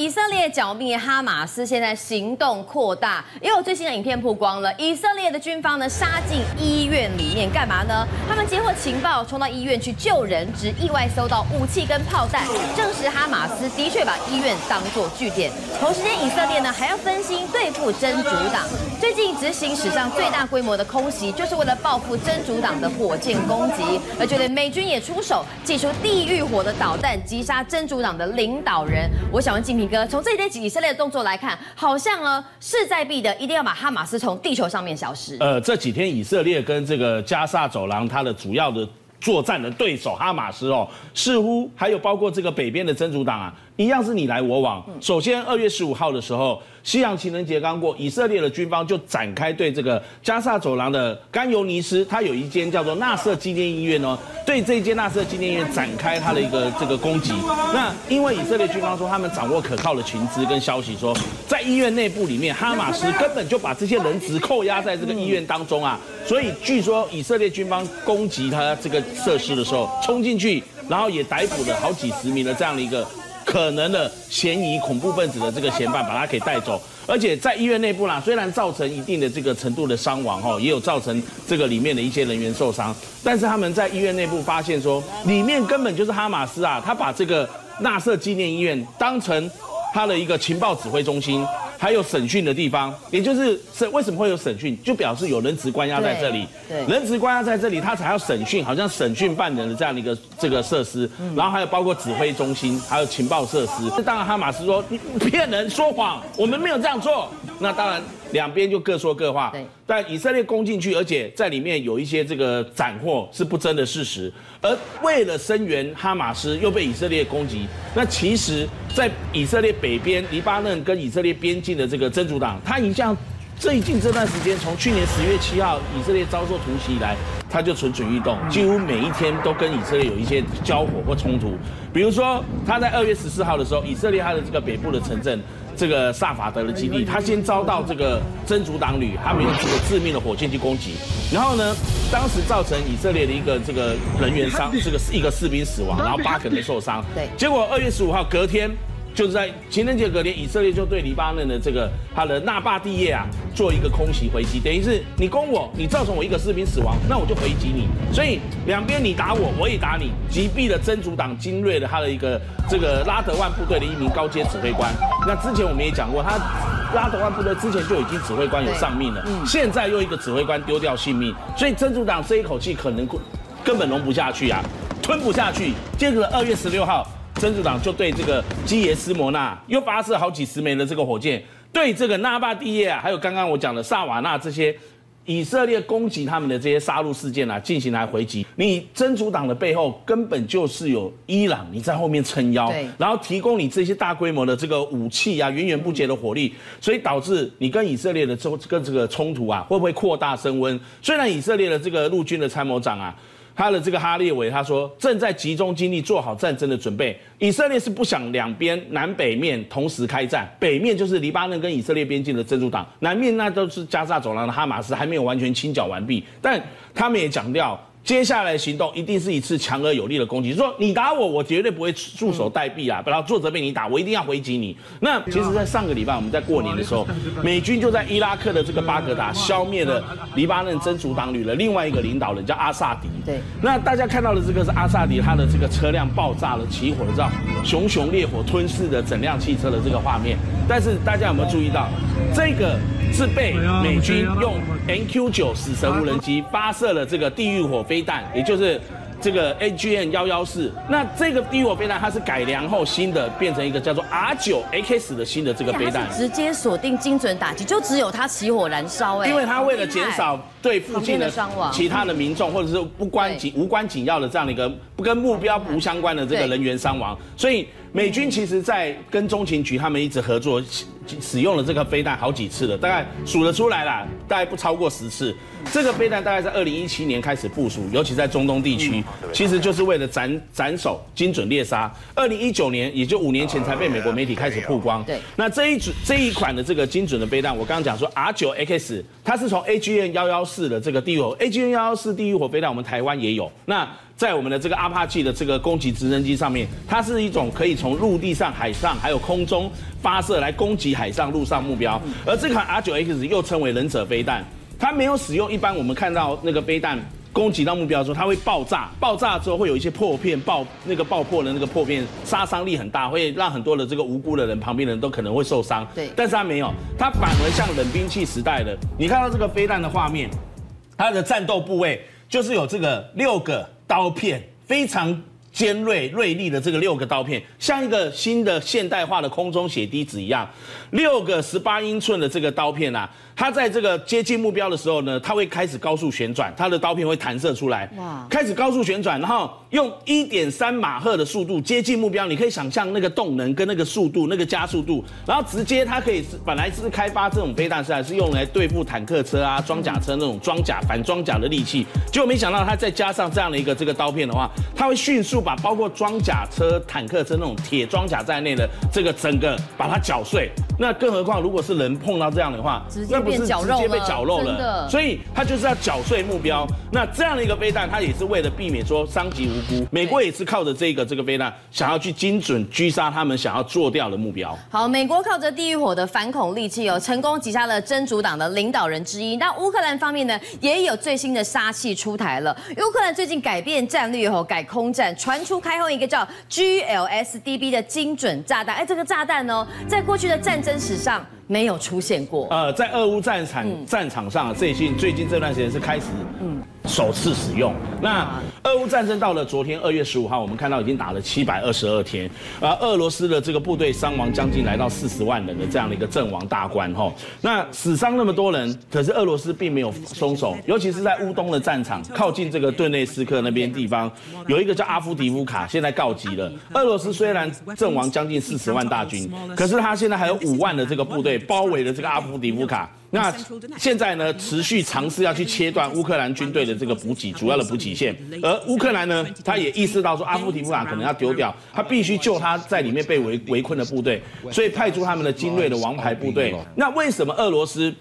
以色列剿灭哈马斯，现在行动扩大，也有最新的影片曝光了。以色列的军方呢，杀进医院里面干嘛呢？他们接获情报，冲到医院去救人，只意外搜到武器跟炮弹，证实哈马斯的确把医院当作据点。同时间，以色列呢还要分心对付真主党，最近执行史上最大规模的空袭，就是为了报复真主党的火箭攻击。而就连美军也出手，祭出地狱火的导弹，击杀真主党的领导人。我想问敬平哥，从这一天以色列的动作来看，好像呢势在必得，一定要把哈马斯从地球上面消失。呃，这几天以色列跟这个加萨走廊，它的主要的作战的对手哈马斯哦，似乎还有包括这个北边的真主党啊。一样是你来我往。首先，二月十五号的时候，西洋情人节刚过，以色列的军方就展开对这个加萨走廊的甘尤尼斯，它有一间叫做纳瑟纪念医院哦，对这间纳瑟纪念医院展开它的一个这个攻击。那因为以色列军方说他们掌握可靠的情资跟消息，说在医院内部里面，哈马斯根本就把这些人质扣押在这个医院当中啊，所以据说以色列军方攻击他这个设施的时候，冲进去，然后也逮捕了好几十名的这样的一个。可能的嫌疑恐怖分子的这个嫌犯，把他给带走，而且在医院内部啦，虽然造成一定的这个程度的伤亡哈，也有造成这个里面的一些人员受伤，但是他们在医院内部发现说，里面根本就是哈马斯啊，他把这个纳瑟纪念医院当成他的一个情报指挥中心。还有审讯的地方，也就是审为什么会有审讯，就表示有人质关押在这里，对，人质关押在这里，他才要审讯，好像审讯犯人的这样的一个这个设施，然后还有包括指挥中心，还有情报设施。这当然哈马斯说你骗人说谎，我们没有这样做。那当然两边就各说各话。对，但以色列攻进去，而且在里面有一些这个斩获是不争的事实。而为了声援哈马斯，又被以色列攻击。那其实，在以色列北边，黎巴嫩跟以色列边境的这个真主党，他一向最近这段时间，从去年十月七号以色列遭受突袭以来，他就蠢蠢欲动，几乎每一天都跟以色列有一些交火或冲突。比如说，他在二月十四号的时候，以色列他的这个北部的城镇。这个萨法德的基地，他先遭到这个真主党旅，他们用这个致命的火箭去攻击，然后呢，当时造成以色列的一个这个人员伤，这个一个士兵死亡，然后八个人受伤。对，结果二月十五号隔天。就是在情人节隔天，以色列就对黎巴嫩的这个他的纳巴蒂叶啊做一个空袭回击，等于是你攻我，你造成我一个士兵死亡，那我就回击你。所以两边你打我，我也打你，击毙了真主党精锐的他的一个这个拉德万部队的一名高阶指挥官。那之前我们也讲过，他拉德万部队之前就已经指挥官有丧命了，现在又一个指挥官丢掉性命，所以真主党这一口气可能根本容不下去啊，吞不下去。接着二月十六号。真主党就对这个基耶斯摩纳又发射好几十枚的这个火箭，对这个纳巴蒂耶啊，还有刚刚我讲的萨瓦纳这些以色列攻击他们的这些杀戮事件啊，进行来回击。你真主党的背后根本就是有伊朗，你在后面撑腰，然后提供你这些大规模的这个武器啊，源源不绝的火力，所以导致你跟以色列的这跟这个冲突啊，会不会扩大升温？虽然以色列的这个陆军的参谋长啊。他的这个哈列维他说，正在集中精力做好战争的准备。以色列是不想两边南北面同时开战，北面就是黎巴嫩跟以色列边境的真主党，南面那都是加沙走廊的哈马斯，还没有完全清剿完毕。但他们也强调。接下来行动一定是一次强而有力的攻击。说你打我，我绝对不会束手待毙啊！然后作者被你打，我一定要回击你。那其实，在上个礼拜，我们在过年的时候，美军就在伊拉克的这个巴格达消灭了黎巴嫩真主党旅的另外一个领导人，叫阿萨迪。对。那大家看到的这个是阿萨迪他的这个车辆爆炸了，起火了，知道熊熊烈火吞噬的整辆汽车的这个画面。但是大家有没有注意到这个？是被美军用 NQ 九死神无人机发射了这个地狱火飞弹，也就是。这个 AGN 幺幺四，那这个地狱火飞弹它是改良后新的，变成一个叫做 R 九 AX 的新的这个飞弹，直接锁定精准打击，就只有它起火燃烧哎。因为它为了减少对附近的伤亡，其他的民众或者是不关紧无关紧要的这样的一个不跟目标不相关的这个人员伤亡，所以美军其实在跟中情局他们一直合作，使用了这个飞弹好几次了，大概数得出来了，大概不超过十次。这个飞弹大概在二零一七年开始部署，尤其在中东地区，其实就是为了斩斩首、精准猎杀。二零一九年，也就五年前才被美国媒体开始曝光。对，那这一组这一款的这个精准的飞弹，我刚刚讲说 R 九 X，它是从 AGN 幺幺四的这个地狱火 AGN 幺幺四地狱火飞弹，我们台湾也有。那在我们的这个阿帕奇的这个攻击直升机上面，它是一种可以从陆地上、海上还有空中发射来攻击海上、陆上目标。而这款 R9X 又称为忍者飞弹，它没有使用一般我们看到那个飞弹。攻击到目标的时候，它会爆炸，爆炸之后会有一些破片爆，那个爆破的那个破片杀伤力很大，会让很多的这个无辜的人、旁边的人都可能会受伤。对，但是它没有，它反而像冷兵器时代的，你看到这个飞弹的画面，它的战斗部位就是有这个六个刀片，非常。尖锐锐利的这个六个刀片，像一个新的现代化的空中血滴子一样，六个十八英寸的这个刀片啊，它在这个接近目标的时候呢，它会开始高速旋转，它的刀片会弹射出来，哇，开始高速旋转，然后用一点三马赫的速度接近目标，你可以想象那个动能跟那个速度，那个加速度，然后直接它可以是本来是开发这种飞弹是还是用来对付坦克车啊、装甲车那种装甲反装甲的利器，结果没想到它再加上这样的一个这个刀片的话，它会迅速。把包括装甲车、坦克车那种铁装甲在内的这个整个把它搅碎，那更何况如果是人碰到这样的话，那不是直接被绞肉了？所以它就是要搅碎目标。那这样的一个飞弹，它也是为了避免说伤及无辜。美国也是靠着这个这个飞弹，想要去精准狙杀他们想要做掉的目标。好，美国靠着地狱火的反恐利器，哦成功击杀了真主党的领导人之一。那乌克兰方面呢，也有最新的杀器出台了。乌克兰最近改变战略后，改空战。传出开后一个叫 GLSDB 的精准炸弹，哎，这个炸弹呢，在过去的战争史上没有出现过。呃，在俄乌战场战场上，最近最近这段时间是开始，嗯。首次使用。那俄乌战争到了昨天二月十五号，我们看到已经打了七百二十二天，而俄罗斯的这个部队伤亡将近来到四十万人的这样的一个阵亡大关哈。那死伤那么多人，可是俄罗斯并没有松手，尤其是在乌东的战场，靠近这个顿内斯克那边地方，有一个叫阿夫迪夫卡，现在告急了。俄罗斯虽然阵亡将近四十万大军，可是他现在还有五万的这个部队包围了这个阿夫迪夫卡。那现在呢，持续尝试要去切断乌克兰军队的这个补给主要的补给线，而乌克兰呢，他也意识到说阿夫迪夫卡可能要丢掉，他必须救他在里面被围围困的部队，所以派出他们的精锐的王牌部队。那为什么俄罗斯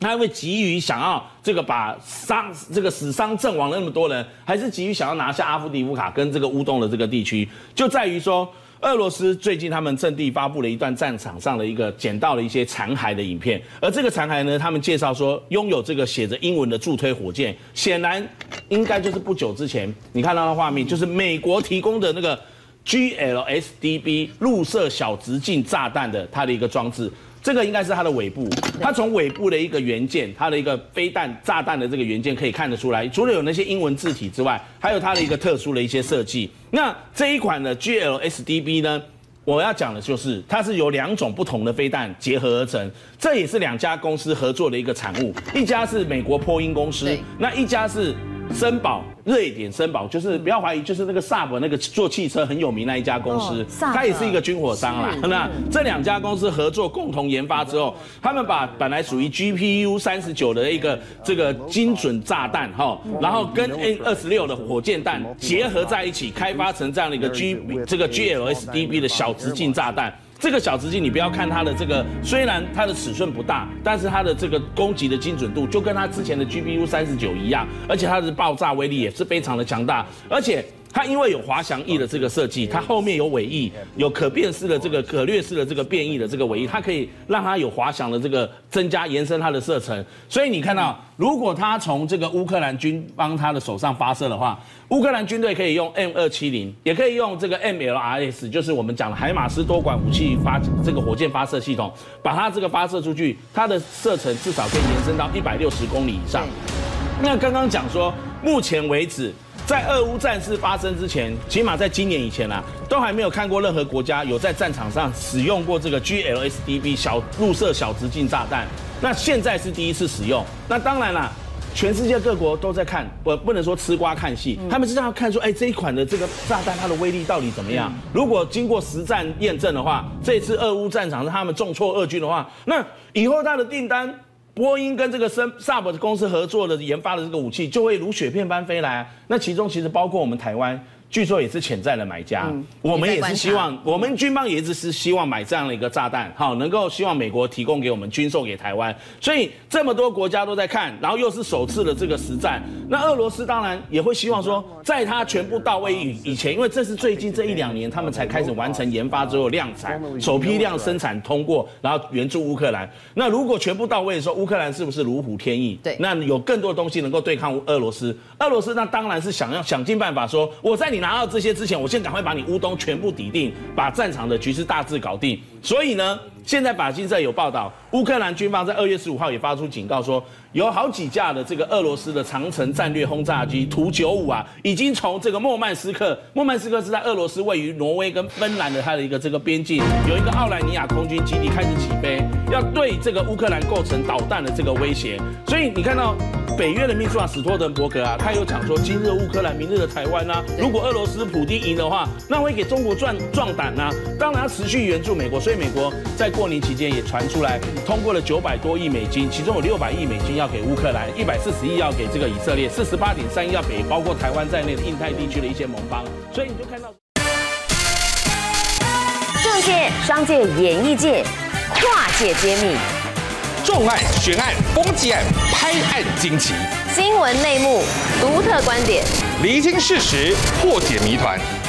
他会急于想要这个把伤这个死伤阵亡了那么多人，还是急于想要拿下阿夫迪夫卡跟这个乌东的这个地区，就在于说。俄罗斯最近他们阵地发布了一段战场上的一个捡到了一些残骸的影片，而这个残骸呢，他们介绍说拥有这个写着英文的助推火箭，显然应该就是不久之前你看到的画面，就是美国提供的那个 GLSDB 入射小直径炸弹的它的一个装置。这个应该是它的尾部，它从尾部的一个元件，它的一个飞弹炸弹的这个元件可以看得出来，除了有那些英文字体之外，还有它的一个特殊的一些设计。那这一款的 GLSDB 呢，我要讲的就是它是由两种不同的飞弹结合而成，这也是两家公司合作的一个产物，一家是美国波音公司，那一家是。森宝，瑞典森宝就是不要怀疑，就是那个 Saab 那个做汽车很有名那一家公司，它也是一个军火商啦。那这两家公司合作共同研发之后，他们把本来属于 GPU 三十九的一个这个精准炸弹哈，然后跟 N 二十六的火箭弹结合在一起，开发成这样的一个 G 这个 GLSDB 的小直径炸弹。这个小直径，你不要看它的这个，虽然它的尺寸不大，但是它的这个攻击的精准度就跟它之前的 GPU 三十九一样，而且它的爆炸威力也是非常的强大，而且。它因为有滑翔翼的这个设计，它后面有尾翼，有可变式的这个可掠式的这个变异的这个尾翼，它可以让它有滑翔的这个增加延伸它的射程。所以你看到，如果它从这个乌克兰军方他的手上发射的话，乌克兰军队可以用 M 二七零，也可以用这个 MLRS，就是我们讲的海马斯多管武器发这个火箭发射系统，把它这个发射出去，它的射程至少可以延伸到一百六十公里以上。那刚刚讲说，目前为止。在俄乌战事发生之前，起码在今年以前啊，都还没有看过任何国家有在战场上使用过这个 GLSDB 小入射小直径炸弹。那现在是第一次使用。那当然啦，全世界各国都在看，不不能说吃瓜看戏，他们是要看说，哎，这一款的这个炸弹它的威力到底怎么样？如果经过实战验证的话，这次俄乌战场是他们重挫俄军的话，那以后他的订单。波音跟这个生萨博公司合作的研发的这个武器，就会如雪片般飞来。那其中其实包括我们台湾据说也是潜在的买家。嗯、我们也是希望，我们军方也一直是希望买这样的一个炸弹，好，能够希望美国提供给我们军售给台湾。所以这么多国家都在看，然后又是首次的这个实战，那俄罗斯当然也会希望说，在它全部到位以以前，因为这是最近这一两年他们才开始完成研发之后量产，首批量生产通过，然后援助乌克兰。那如果全部到位的时候，乌克兰是不是如虎添翼？对，那有更多的东西能够对抗俄罗斯。俄罗斯那当然是想要想尽办法说，我在你你拿到这些之前，我先赶快把你乌东全部抵定，把战场的局势大致搞定。所以呢，现在法新社有报道，乌克兰军方在二月十五号也发出警告说，有好几架的这个俄罗斯的长城战略轰炸机图九五啊，已经从这个莫曼斯克，莫曼斯克是在俄罗斯位于挪威跟芬兰的它的一个这个边境，有一个奥莱尼亚空军基地开始起飞，要对这个乌克兰构成导弹的这个威胁。所以你看到。北约的秘书长史托登伯格啊，他有讲说，今日乌克兰，明日的台湾啊。如果俄罗斯普丁赢的话，那会给中国壮壮胆啊。当然要持续援助美国，所以美国在过年期间也传出来，通过了九百多亿美金，其中有六百亿美金要给乌克兰，一百四十亿要给这个以色列，四十八点三亿要给包括台湾在内的印太地区的一些盟邦。所以你就看到，政界、商界、演艺界跨界揭秘。重案、悬案、攻击案、拍案惊奇，新闻内幕、独特观点，厘清事实，破解谜团。